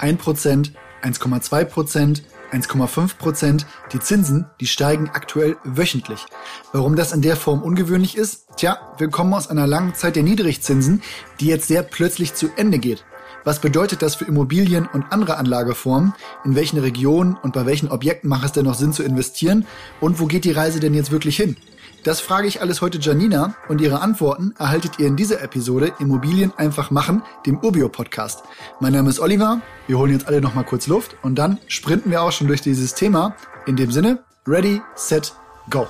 1%, 1,2%, 1,5 Prozent. Die Zinsen, die steigen aktuell wöchentlich. Warum das in der Form ungewöhnlich ist? Tja, wir kommen aus einer langen Zeit der Niedrigzinsen, die jetzt sehr plötzlich zu Ende geht. Was bedeutet das für Immobilien und andere Anlageformen? In welchen Regionen und bei welchen Objekten macht es denn noch Sinn zu investieren? Und wo geht die Reise denn jetzt wirklich hin? Das frage ich alles heute Janina und ihre Antworten erhaltet ihr in dieser Episode Immobilien einfach machen, dem Urbio Podcast. Mein Name ist Oliver. Wir holen jetzt alle noch mal kurz Luft und dann sprinten wir auch schon durch dieses Thema. In dem Sinne, ready, set, go.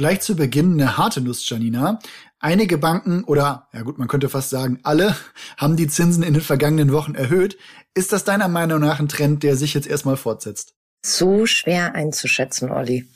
Gleich zu Beginn eine harte Nuss, Janina. Einige Banken oder, ja gut, man könnte fast sagen, alle haben die Zinsen in den vergangenen Wochen erhöht. Ist das deiner Meinung nach ein Trend, der sich jetzt erstmal fortsetzt? So schwer einzuschätzen, Olli.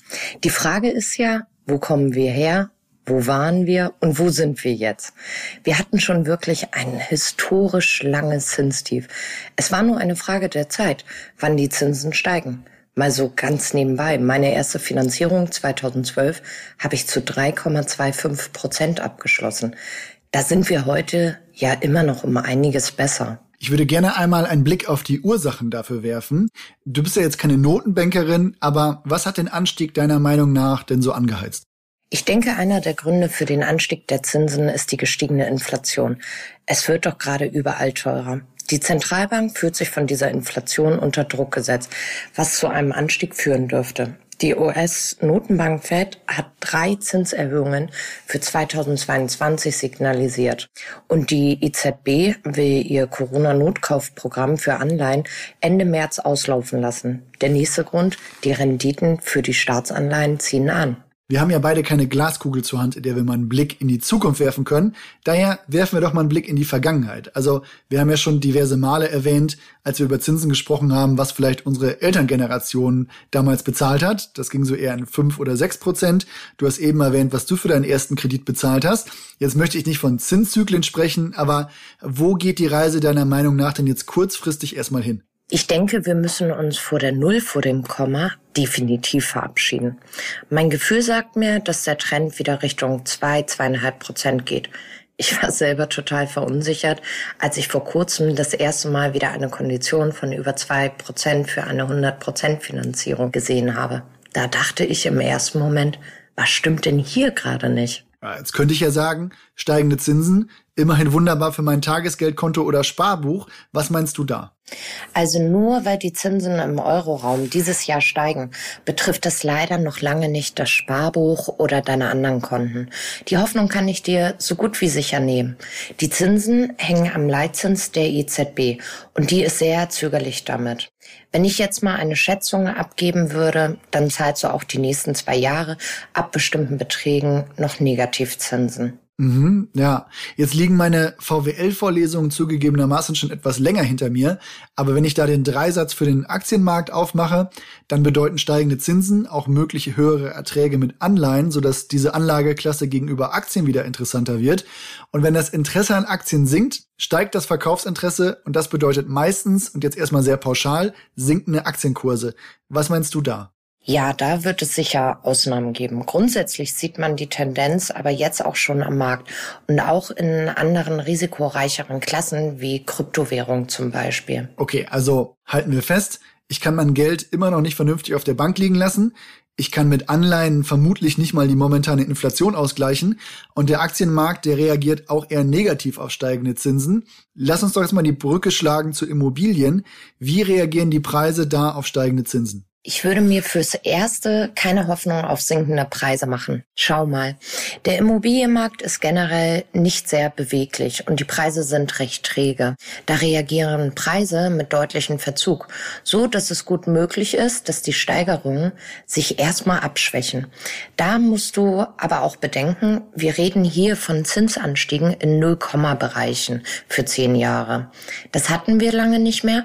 Die Frage ist ja, wo kommen wir her? Wo waren wir und wo sind wir jetzt? Wir hatten schon wirklich ein historisch langes Zinstief. Es war nur eine Frage der Zeit, wann die Zinsen steigen. Mal so ganz nebenbei. Meine erste Finanzierung 2012 habe ich zu 3,25 Prozent abgeschlossen. Da sind wir heute ja immer noch um einiges besser. Ich würde gerne einmal einen Blick auf die Ursachen dafür werfen. Du bist ja jetzt keine Notenbankerin, aber was hat den Anstieg deiner Meinung nach denn so angeheizt? Ich denke, einer der Gründe für den Anstieg der Zinsen ist die gestiegene Inflation. Es wird doch gerade überall teurer. Die Zentralbank fühlt sich von dieser Inflation unter Druck gesetzt, was zu einem Anstieg führen dürfte. Die US-Notenbank Fed hat drei Zinserhöhungen für 2022 signalisiert. Und die EZB will ihr Corona-Notkaufprogramm für Anleihen Ende März auslaufen lassen. Der nächste Grund, die Renditen für die Staatsanleihen ziehen an. Wir haben ja beide keine Glaskugel zur Hand, in der wir mal einen Blick in die Zukunft werfen können. Daher werfen wir doch mal einen Blick in die Vergangenheit. Also wir haben ja schon diverse Male erwähnt, als wir über Zinsen gesprochen haben, was vielleicht unsere Elterngeneration damals bezahlt hat. Das ging so eher in fünf oder sechs Prozent. Du hast eben erwähnt, was du für deinen ersten Kredit bezahlt hast. Jetzt möchte ich nicht von Zinszyklen sprechen, aber wo geht die Reise deiner Meinung nach denn jetzt kurzfristig erstmal hin? Ich denke, wir müssen uns vor der Null, vor dem Komma definitiv verabschieden. Mein Gefühl sagt mir, dass der Trend wieder Richtung zwei, zweieinhalb Prozent geht. Ich war selber total verunsichert, als ich vor kurzem das erste Mal wieder eine Kondition von über zwei Prozent für eine 100 Prozent Finanzierung gesehen habe. Da dachte ich im ersten Moment, was stimmt denn hier gerade nicht? Jetzt könnte ich ja sagen, steigende Zinsen, immerhin wunderbar für mein Tagesgeldkonto oder Sparbuch. Was meinst du da? Also nur weil die Zinsen im Euroraum dieses Jahr steigen, betrifft das leider noch lange nicht das Sparbuch oder deine anderen Konten. Die Hoffnung kann ich dir so gut wie sicher nehmen. Die Zinsen hängen am Leitzins der EZB und die ist sehr zögerlich damit. Wenn ich jetzt mal eine Schätzung abgeben würde, dann zahlst du auch die nächsten zwei Jahre ab bestimmten Beträgen noch Negativzinsen. Mhm, ja, jetzt liegen meine VWL-Vorlesungen zugegebenermaßen schon etwas länger hinter mir, aber wenn ich da den Dreisatz für den Aktienmarkt aufmache, dann bedeuten steigende Zinsen auch mögliche höhere Erträge mit Anleihen, sodass diese Anlageklasse gegenüber Aktien wieder interessanter wird. Und wenn das Interesse an Aktien sinkt, steigt das Verkaufsinteresse und das bedeutet meistens, und jetzt erstmal sehr pauschal, sinkende Aktienkurse. Was meinst du da? Ja, da wird es sicher Ausnahmen geben. Grundsätzlich sieht man die Tendenz aber jetzt auch schon am Markt und auch in anderen risikoreicheren Klassen wie Kryptowährung zum Beispiel. Okay, also halten wir fest, ich kann mein Geld immer noch nicht vernünftig auf der Bank liegen lassen. Ich kann mit Anleihen vermutlich nicht mal die momentane Inflation ausgleichen und der Aktienmarkt, der reagiert auch eher negativ auf steigende Zinsen. Lass uns doch jetzt mal die Brücke schlagen zu Immobilien. Wie reagieren die Preise da auf steigende Zinsen? Ich würde mir fürs Erste keine Hoffnung auf sinkende Preise machen. Schau mal. Der Immobilienmarkt ist generell nicht sehr beweglich und die Preise sind recht träge. Da reagieren Preise mit deutlichem Verzug, so dass es gut möglich ist, dass die Steigerungen sich erstmal abschwächen. Da musst du aber auch bedenken, wir reden hier von Zinsanstiegen in Nullkomma-Bereichen für zehn Jahre. Das hatten wir lange nicht mehr,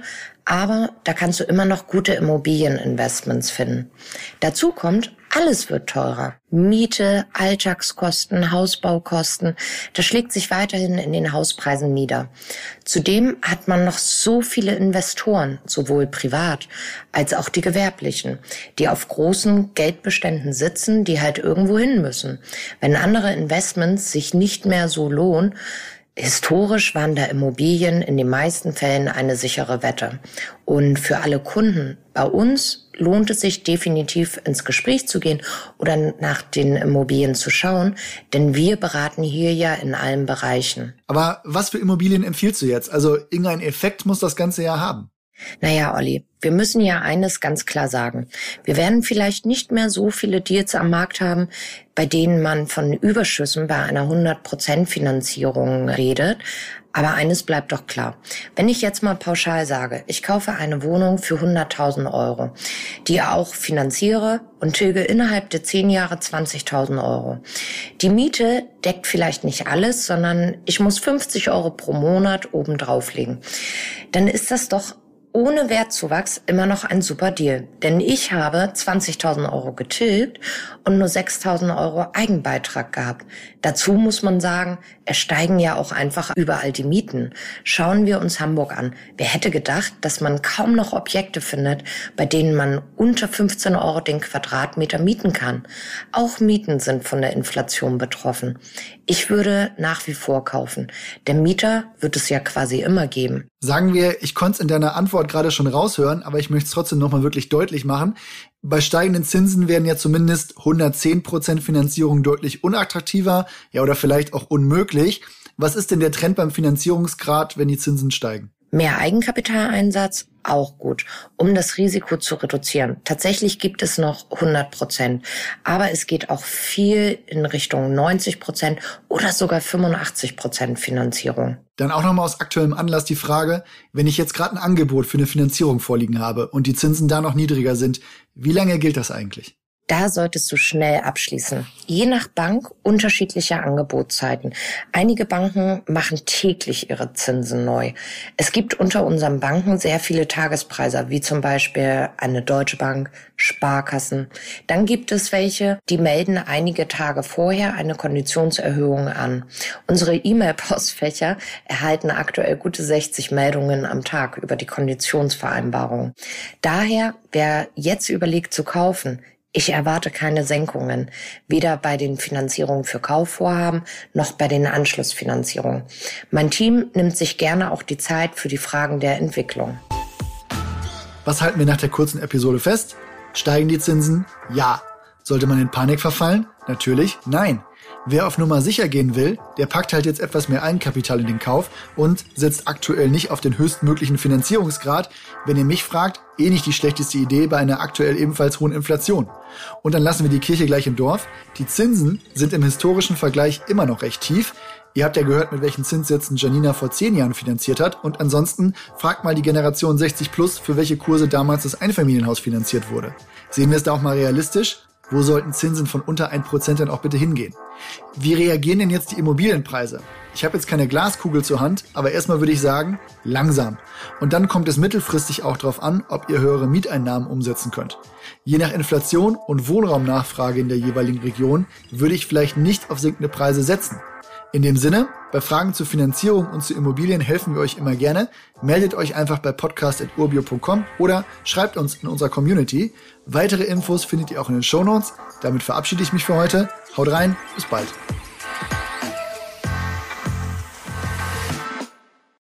aber da kannst du immer noch gute Immobilieninvestments finden. Dazu kommt, Alles wird teurer. Miete, Alltagskosten, Hausbaukosten, das schlägt sich weiterhin in den Hauspreisen nieder. Zudem hat man noch so viele Investoren, sowohl privat als auch die gewerblichen, die auf großen Geldbeständen sitzen, die halt irgendwo hin müssen. Wenn andere Investments sich nicht mehr so lohnen, Historisch waren da Immobilien in den meisten Fällen eine sichere Wette. Und für alle Kunden bei uns lohnt es sich definitiv ins Gespräch zu gehen oder nach den Immobilien zu schauen, denn wir beraten hier ja in allen Bereichen. Aber was für Immobilien empfiehlst du jetzt? Also irgendein Effekt muss das Ganze ja haben. Naja, Olli, wir müssen ja eines ganz klar sagen. Wir werden vielleicht nicht mehr so viele Deals am Markt haben, bei denen man von Überschüssen bei einer 100% Finanzierung redet. Aber eines bleibt doch klar. Wenn ich jetzt mal pauschal sage, ich kaufe eine Wohnung für 100.000 Euro, die auch finanziere und tilge innerhalb der 10 Jahre 20.000 Euro. Die Miete deckt vielleicht nicht alles, sondern ich muss 50 Euro pro Monat oben drauflegen. Dann ist das doch ohne Wertzuwachs immer noch ein super Deal. Denn ich habe 20.000 Euro getilgt und nur 6.000 Euro Eigenbeitrag gehabt. Dazu muss man sagen, es steigen ja auch einfach überall die Mieten. Schauen wir uns Hamburg an. Wer hätte gedacht, dass man kaum noch Objekte findet, bei denen man unter 15 Euro den Quadratmeter mieten kann. Auch Mieten sind von der Inflation betroffen. Ich würde nach wie vor kaufen. Der Mieter wird es ja quasi immer geben. Sagen wir, ich konnte es in deiner Antwort gerade schon raushören, aber ich möchte es trotzdem nochmal wirklich deutlich machen. Bei steigenden Zinsen werden ja zumindest 110% Finanzierung deutlich unattraktiver, ja oder vielleicht auch unmöglich. Was ist denn der Trend beim Finanzierungsgrad, wenn die Zinsen steigen? Mehr Eigenkapitaleinsatz, auch gut, um das Risiko zu reduzieren. Tatsächlich gibt es noch 100 Prozent, aber es geht auch viel in Richtung 90 Prozent oder sogar 85 Prozent Finanzierung. Dann auch nochmal aus aktuellem Anlass die Frage, wenn ich jetzt gerade ein Angebot für eine Finanzierung vorliegen habe und die Zinsen da noch niedriger sind, wie lange gilt das eigentlich? Da solltest du schnell abschließen. Je nach Bank unterschiedliche Angebotszeiten. Einige Banken machen täglich ihre Zinsen neu. Es gibt unter unseren Banken sehr viele Tagespreiser, wie zum Beispiel eine Deutsche Bank, Sparkassen. Dann gibt es welche, die melden einige Tage vorher eine Konditionserhöhung an. Unsere E-Mail-Postfächer erhalten aktuell gute 60 Meldungen am Tag über die Konditionsvereinbarung. Daher, wer jetzt überlegt zu kaufen, ich erwarte keine Senkungen, weder bei den Finanzierungen für Kaufvorhaben noch bei den Anschlussfinanzierungen. Mein Team nimmt sich gerne auch die Zeit für die Fragen der Entwicklung. Was halten wir nach der kurzen Episode fest? Steigen die Zinsen? Ja. Sollte man in Panik verfallen? Natürlich nein. Wer auf Nummer sicher gehen will, der packt halt jetzt etwas mehr Eigenkapital in den Kauf und setzt aktuell nicht auf den höchstmöglichen Finanzierungsgrad. Wenn ihr mich fragt, eh nicht die schlechteste Idee bei einer aktuell ebenfalls hohen Inflation. Und dann lassen wir die Kirche gleich im Dorf. Die Zinsen sind im historischen Vergleich immer noch recht tief. Ihr habt ja gehört, mit welchen Zinssätzen Janina vor zehn Jahren finanziert hat. Und ansonsten fragt mal die Generation 60 plus, für welche Kurse damals das Einfamilienhaus finanziert wurde. Sehen wir es da auch mal realistisch? Wo sollten Zinsen von unter 1% dann auch bitte hingehen? Wie reagieren denn jetzt die Immobilienpreise? Ich habe jetzt keine Glaskugel zur Hand, aber erstmal würde ich sagen, langsam. Und dann kommt es mittelfristig auch darauf an, ob ihr höhere Mieteinnahmen umsetzen könnt. Je nach Inflation und Wohnraumnachfrage in der jeweiligen Region würde ich vielleicht nicht auf sinkende Preise setzen. In dem Sinne, bei Fragen zur Finanzierung und zu Immobilien helfen wir euch immer gerne. Meldet euch einfach bei podcast.urbio.com oder schreibt uns in unserer Community. Weitere Infos findet ihr auch in den Show Notes. Damit verabschiede ich mich für heute. Haut rein, bis bald.